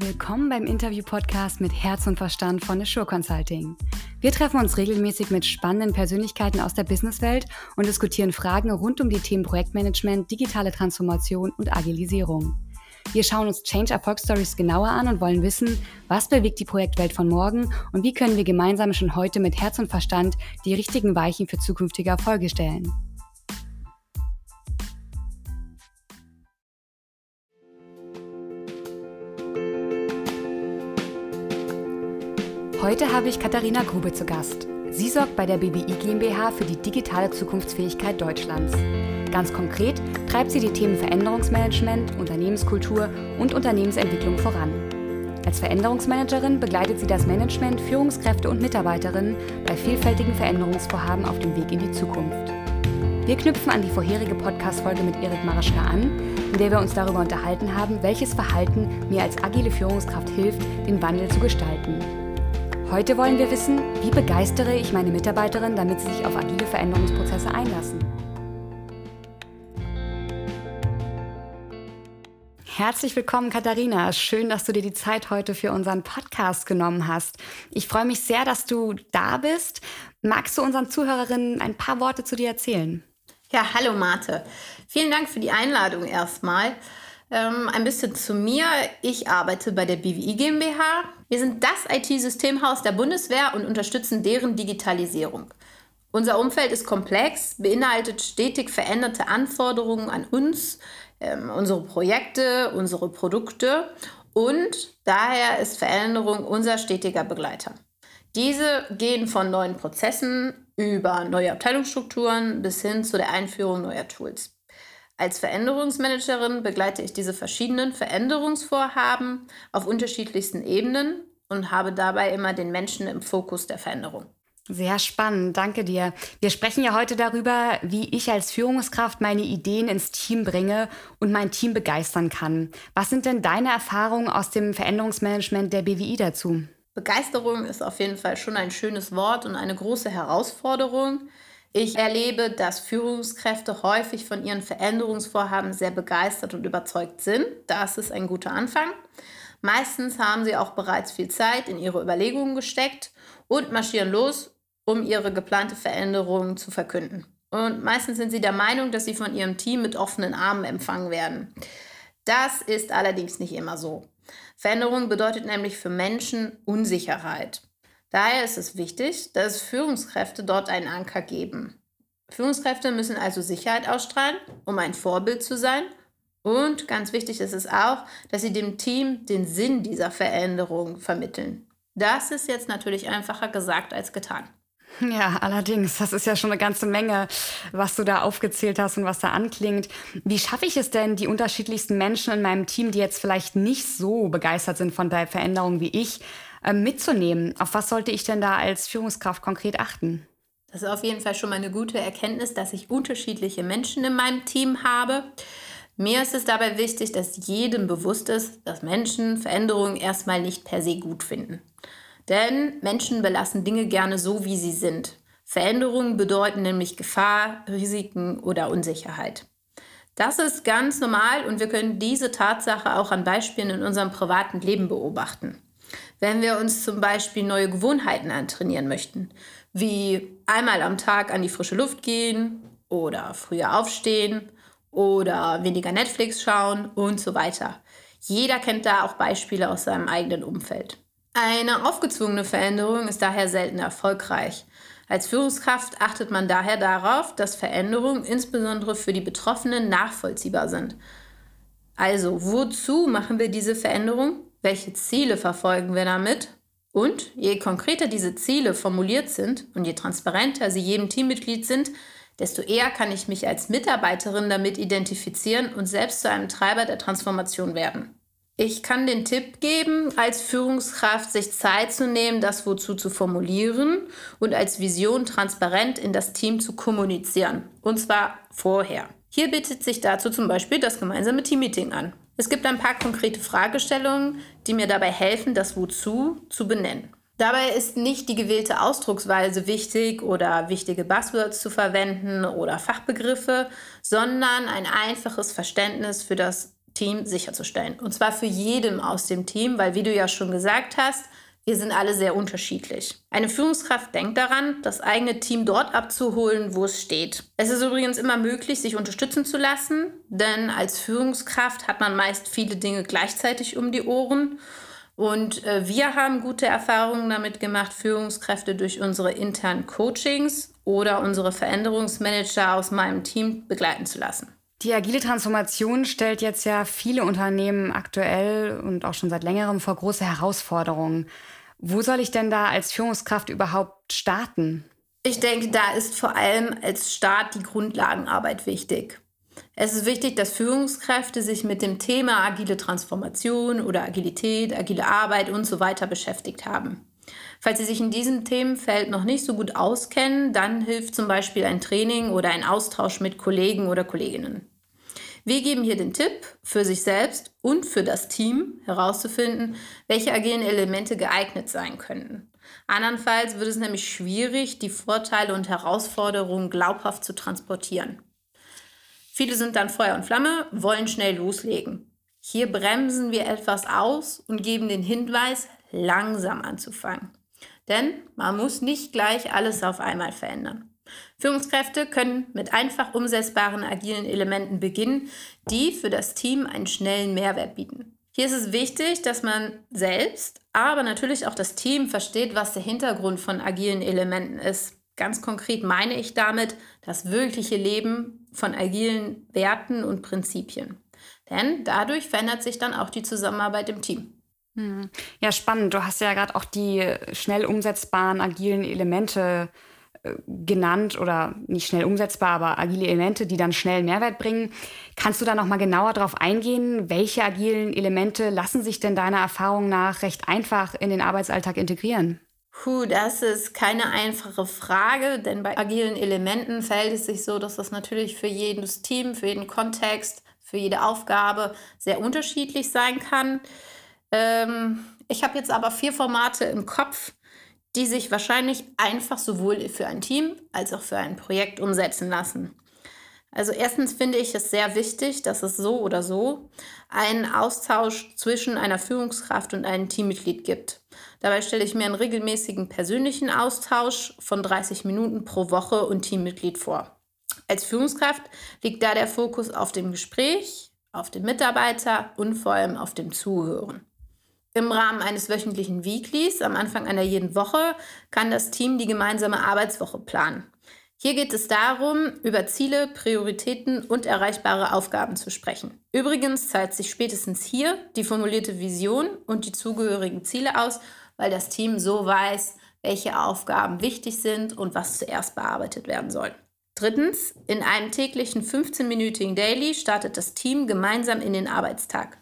Willkommen beim Interview-Podcast mit Herz und Verstand von Assure Consulting. Wir treffen uns regelmäßig mit spannenden Persönlichkeiten aus der Businesswelt und diskutieren Fragen rund um die Themen Projektmanagement, digitale Transformation und Agilisierung. Wir schauen uns Change Erfolgsstories genauer an und wollen wissen, was bewegt die Projektwelt von morgen und wie können wir gemeinsam schon heute mit Herz und Verstand die richtigen Weichen für zukünftige Erfolge stellen. Heute habe ich Katharina Grube zu Gast. Sie sorgt bei der BBI GmbH für die digitale Zukunftsfähigkeit Deutschlands. Ganz konkret treibt sie die Themen Veränderungsmanagement, Unternehmenskultur und Unternehmensentwicklung voran. Als Veränderungsmanagerin begleitet sie das Management, Führungskräfte und Mitarbeiterinnen bei vielfältigen Veränderungsvorhaben auf dem Weg in die Zukunft. Wir knüpfen an die vorherige Podcast-Folge mit Erik Marischka an, in der wir uns darüber unterhalten haben, welches Verhalten mir als agile Führungskraft hilft, den Wandel zu gestalten. Heute wollen wir wissen, wie begeistere ich meine Mitarbeiterin, damit sie sich auf agile Veränderungsprozesse einlassen. Herzlich willkommen, Katharina. Schön, dass du dir die Zeit heute für unseren Podcast genommen hast. Ich freue mich sehr, dass du da bist. Magst du unseren Zuhörerinnen ein paar Worte zu dir erzählen? Ja, hallo Marte. Vielen Dank für die Einladung erstmal. Ähm, ein bisschen zu mir. Ich arbeite bei der BWI GmbH. Wir sind das IT-Systemhaus der Bundeswehr und unterstützen deren Digitalisierung. Unser Umfeld ist komplex, beinhaltet stetig veränderte Anforderungen an uns, ähm, unsere Projekte, unsere Produkte und daher ist Veränderung unser stetiger Begleiter. Diese gehen von neuen Prozessen über neue Abteilungsstrukturen bis hin zu der Einführung neuer Tools. Als Veränderungsmanagerin begleite ich diese verschiedenen Veränderungsvorhaben auf unterschiedlichsten Ebenen und habe dabei immer den Menschen im Fokus der Veränderung. Sehr spannend, danke dir. Wir sprechen ja heute darüber, wie ich als Führungskraft meine Ideen ins Team bringe und mein Team begeistern kann. Was sind denn deine Erfahrungen aus dem Veränderungsmanagement der BWI dazu? Begeisterung ist auf jeden Fall schon ein schönes Wort und eine große Herausforderung. Ich erlebe, dass Führungskräfte häufig von ihren Veränderungsvorhaben sehr begeistert und überzeugt sind. Das ist ein guter Anfang. Meistens haben sie auch bereits viel Zeit in ihre Überlegungen gesteckt und marschieren los, um ihre geplante Veränderung zu verkünden. Und meistens sind sie der Meinung, dass sie von ihrem Team mit offenen Armen empfangen werden. Das ist allerdings nicht immer so. Veränderung bedeutet nämlich für Menschen Unsicherheit. Daher ist es wichtig, dass Führungskräfte dort einen Anker geben. Führungskräfte müssen also Sicherheit ausstrahlen, um ein Vorbild zu sein. Und ganz wichtig ist es auch, dass sie dem Team den Sinn dieser Veränderung vermitteln. Das ist jetzt natürlich einfacher gesagt als getan. Ja, allerdings, das ist ja schon eine ganze Menge, was du da aufgezählt hast und was da anklingt. Wie schaffe ich es denn, die unterschiedlichsten Menschen in meinem Team, die jetzt vielleicht nicht so begeistert sind von der Veränderung wie ich, äh, mitzunehmen. Auf was sollte ich denn da als Führungskraft konkret achten? Das ist auf jeden Fall schon mal eine gute Erkenntnis, dass ich unterschiedliche Menschen in meinem Team habe. Mir ist es dabei wichtig, dass jedem bewusst ist, dass Menschen Veränderungen erstmal nicht per se gut finden. Denn Menschen belassen Dinge gerne so, wie sie sind. Veränderungen bedeuten nämlich Gefahr, Risiken oder Unsicherheit. Das ist ganz normal und wir können diese Tatsache auch an Beispielen in unserem privaten Leben beobachten. Wenn wir uns zum Beispiel neue Gewohnheiten antrainieren möchten, wie einmal am Tag an die frische Luft gehen oder früher aufstehen oder weniger Netflix schauen und so weiter. Jeder kennt da auch Beispiele aus seinem eigenen Umfeld. Eine aufgezwungene Veränderung ist daher selten erfolgreich. Als Führungskraft achtet man daher darauf, dass Veränderungen insbesondere für die Betroffenen nachvollziehbar sind. Also, wozu machen wir diese Veränderung? welche Ziele verfolgen wir damit und je konkreter diese Ziele formuliert sind und je transparenter sie jedem Teammitglied sind, desto eher kann ich mich als Mitarbeiterin damit identifizieren und selbst zu einem Treiber der Transformation werden. Ich kann den Tipp geben, als Führungskraft sich Zeit zu nehmen, das wozu zu formulieren und als Vision transparent in das Team zu kommunizieren. Und zwar vorher. Hier bietet sich dazu zum Beispiel das gemeinsame Teammeeting an. Es gibt ein paar konkrete Fragestellungen, die mir dabei helfen, das Wozu zu benennen. Dabei ist nicht die gewählte Ausdrucksweise wichtig oder wichtige Buzzwords zu verwenden oder Fachbegriffe, sondern ein einfaches Verständnis für das Team sicherzustellen. Und zwar für jedem aus dem Team, weil wie du ja schon gesagt hast, wir sind alle sehr unterschiedlich. Eine Führungskraft denkt daran, das eigene Team dort abzuholen, wo es steht. Es ist übrigens immer möglich, sich unterstützen zu lassen, denn als Führungskraft hat man meist viele Dinge gleichzeitig um die Ohren. Und äh, wir haben gute Erfahrungen damit gemacht, Führungskräfte durch unsere internen Coachings oder unsere Veränderungsmanager aus meinem Team begleiten zu lassen. Die agile Transformation stellt jetzt ja viele Unternehmen aktuell und auch schon seit längerem vor große Herausforderungen. Wo soll ich denn da als Führungskraft überhaupt starten? Ich denke, da ist vor allem als Start die Grundlagenarbeit wichtig. Es ist wichtig, dass Führungskräfte sich mit dem Thema agile Transformation oder Agilität, agile Arbeit und so weiter beschäftigt haben. Falls Sie sich in diesem Themenfeld noch nicht so gut auskennen, dann hilft zum Beispiel ein Training oder ein Austausch mit Kollegen oder Kolleginnen. Wir geben hier den Tipp, für sich selbst und für das Team herauszufinden, welche agilen Elemente geeignet sein könnten. Andernfalls wird es nämlich schwierig, die Vorteile und Herausforderungen glaubhaft zu transportieren. Viele sind dann Feuer und Flamme, wollen schnell loslegen. Hier bremsen wir etwas aus und geben den Hinweis, langsam anzufangen. Denn man muss nicht gleich alles auf einmal verändern. Führungskräfte können mit einfach umsetzbaren agilen Elementen beginnen, die für das Team einen schnellen Mehrwert bieten. Hier ist es wichtig, dass man selbst, aber natürlich auch das Team versteht, was der Hintergrund von agilen Elementen ist. Ganz konkret meine ich damit das wirkliche Leben von agilen Werten und Prinzipien. Denn dadurch verändert sich dann auch die Zusammenarbeit im Team. Hm. Ja, spannend. Du hast ja gerade auch die schnell umsetzbaren agilen Elemente genannt oder nicht schnell umsetzbar, aber agile Elemente, die dann schnell Mehrwert bringen. Kannst du da noch mal genauer darauf eingehen? Welche agilen Elemente lassen sich denn deiner Erfahrung nach recht einfach in den Arbeitsalltag integrieren? Puh, das ist keine einfache Frage, denn bei agilen Elementen verhält es sich so, dass das natürlich für jedes Team, für jeden Kontext, für jede Aufgabe sehr unterschiedlich sein kann. Ähm, ich habe jetzt aber vier Formate im Kopf, die sich wahrscheinlich einfach sowohl für ein Team als auch für ein Projekt umsetzen lassen. Also erstens finde ich es sehr wichtig, dass es so oder so einen Austausch zwischen einer Führungskraft und einem Teammitglied gibt. Dabei stelle ich mir einen regelmäßigen persönlichen Austausch von 30 Minuten pro Woche und Teammitglied vor. Als Führungskraft liegt da der Fokus auf dem Gespräch, auf den Mitarbeiter und vor allem auf dem Zuhören. Im Rahmen eines wöchentlichen Weeklies am Anfang einer jeden Woche kann das Team die gemeinsame Arbeitswoche planen. Hier geht es darum, über Ziele, Prioritäten und erreichbare Aufgaben zu sprechen. Übrigens zahlt sich spätestens hier die formulierte Vision und die zugehörigen Ziele aus, weil das Team so weiß, welche Aufgaben wichtig sind und was zuerst bearbeitet werden soll. Drittens, in einem täglichen 15-minütigen Daily startet das Team gemeinsam in den Arbeitstag.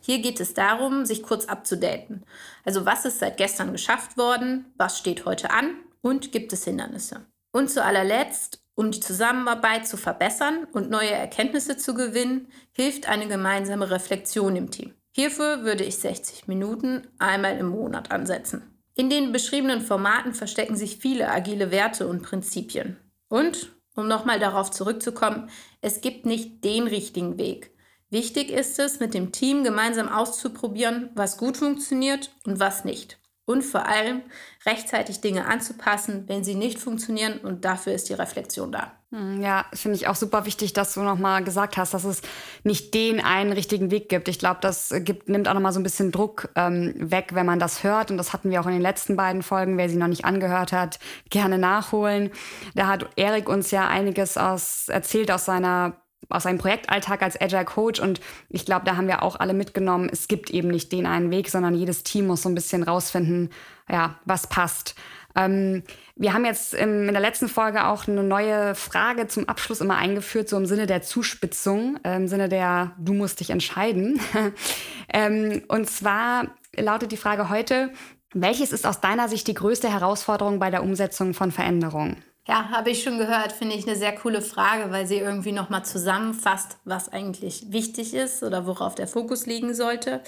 Hier geht es darum, sich kurz abzudaten. Also was ist seit gestern geschafft worden, was steht heute an und gibt es Hindernisse. Und zu allerletzt, um die Zusammenarbeit zu verbessern und neue Erkenntnisse zu gewinnen, hilft eine gemeinsame Reflexion im Team. Hierfür würde ich 60 Minuten einmal im Monat ansetzen. In den beschriebenen Formaten verstecken sich viele agile Werte und Prinzipien. Und, um nochmal darauf zurückzukommen, es gibt nicht den richtigen Weg. Wichtig ist es, mit dem Team gemeinsam auszuprobieren, was gut funktioniert und was nicht. Und vor allem rechtzeitig Dinge anzupassen, wenn sie nicht funktionieren. Und dafür ist die Reflexion da. Hm, ja, finde ich auch super wichtig, dass du nochmal gesagt hast, dass es nicht den einen richtigen Weg gibt. Ich glaube, das gibt, nimmt auch nochmal so ein bisschen Druck ähm, weg, wenn man das hört. Und das hatten wir auch in den letzten beiden Folgen. Wer sie noch nicht angehört hat, gerne nachholen. Da hat Erik uns ja einiges aus, erzählt aus seiner aus seinem Projektalltag als Agile Coach und ich glaube, da haben wir auch alle mitgenommen, es gibt eben nicht den einen Weg, sondern jedes Team muss so ein bisschen rausfinden, ja, was passt. Ähm, wir haben jetzt im, in der letzten Folge auch eine neue Frage zum Abschluss immer eingeführt, so im Sinne der Zuspitzung, äh, im Sinne der Du musst dich entscheiden. ähm, und zwar lautet die Frage heute, welches ist aus deiner Sicht die größte Herausforderung bei der Umsetzung von Veränderungen? Ja, habe ich schon gehört, finde ich eine sehr coole Frage, weil sie irgendwie nochmal zusammenfasst, was eigentlich wichtig ist oder worauf der Fokus liegen sollte.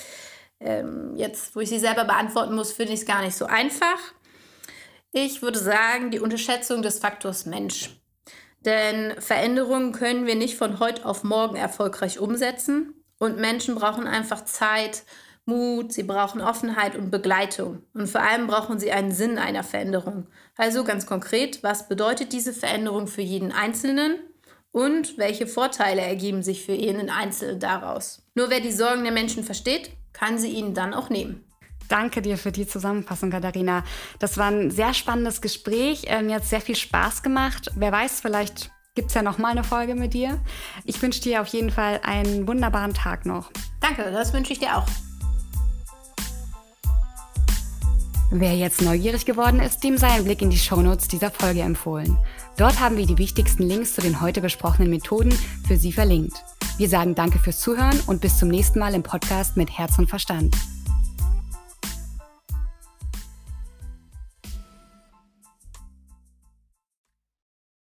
Ähm, jetzt, wo ich sie selber beantworten muss, finde ich es gar nicht so einfach. Ich würde sagen, die Unterschätzung des Faktors Mensch. Denn Veränderungen können wir nicht von heute auf morgen erfolgreich umsetzen. Und Menschen brauchen einfach Zeit, Mut, sie brauchen Offenheit und Begleitung. Und vor allem brauchen sie einen Sinn einer Veränderung. Also ganz konkret, was bedeutet diese Veränderung für jeden Einzelnen und welche Vorteile ergeben sich für jeden Einzelnen daraus? Nur wer die Sorgen der Menschen versteht, kann sie ihnen dann auch nehmen. Danke dir für die Zusammenfassung, Katharina. Das war ein sehr spannendes Gespräch. Äh, mir hat sehr viel Spaß gemacht. Wer weiß, vielleicht gibt es ja noch mal eine Folge mit dir. Ich wünsche dir auf jeden Fall einen wunderbaren Tag noch. Danke, das wünsche ich dir auch. Wer jetzt neugierig geworden ist, dem sei ein Blick in die Shownotes dieser Folge empfohlen. Dort haben wir die wichtigsten Links zu den heute besprochenen Methoden für Sie verlinkt. Wir sagen danke fürs Zuhören und bis zum nächsten Mal im Podcast mit Herz und Verstand.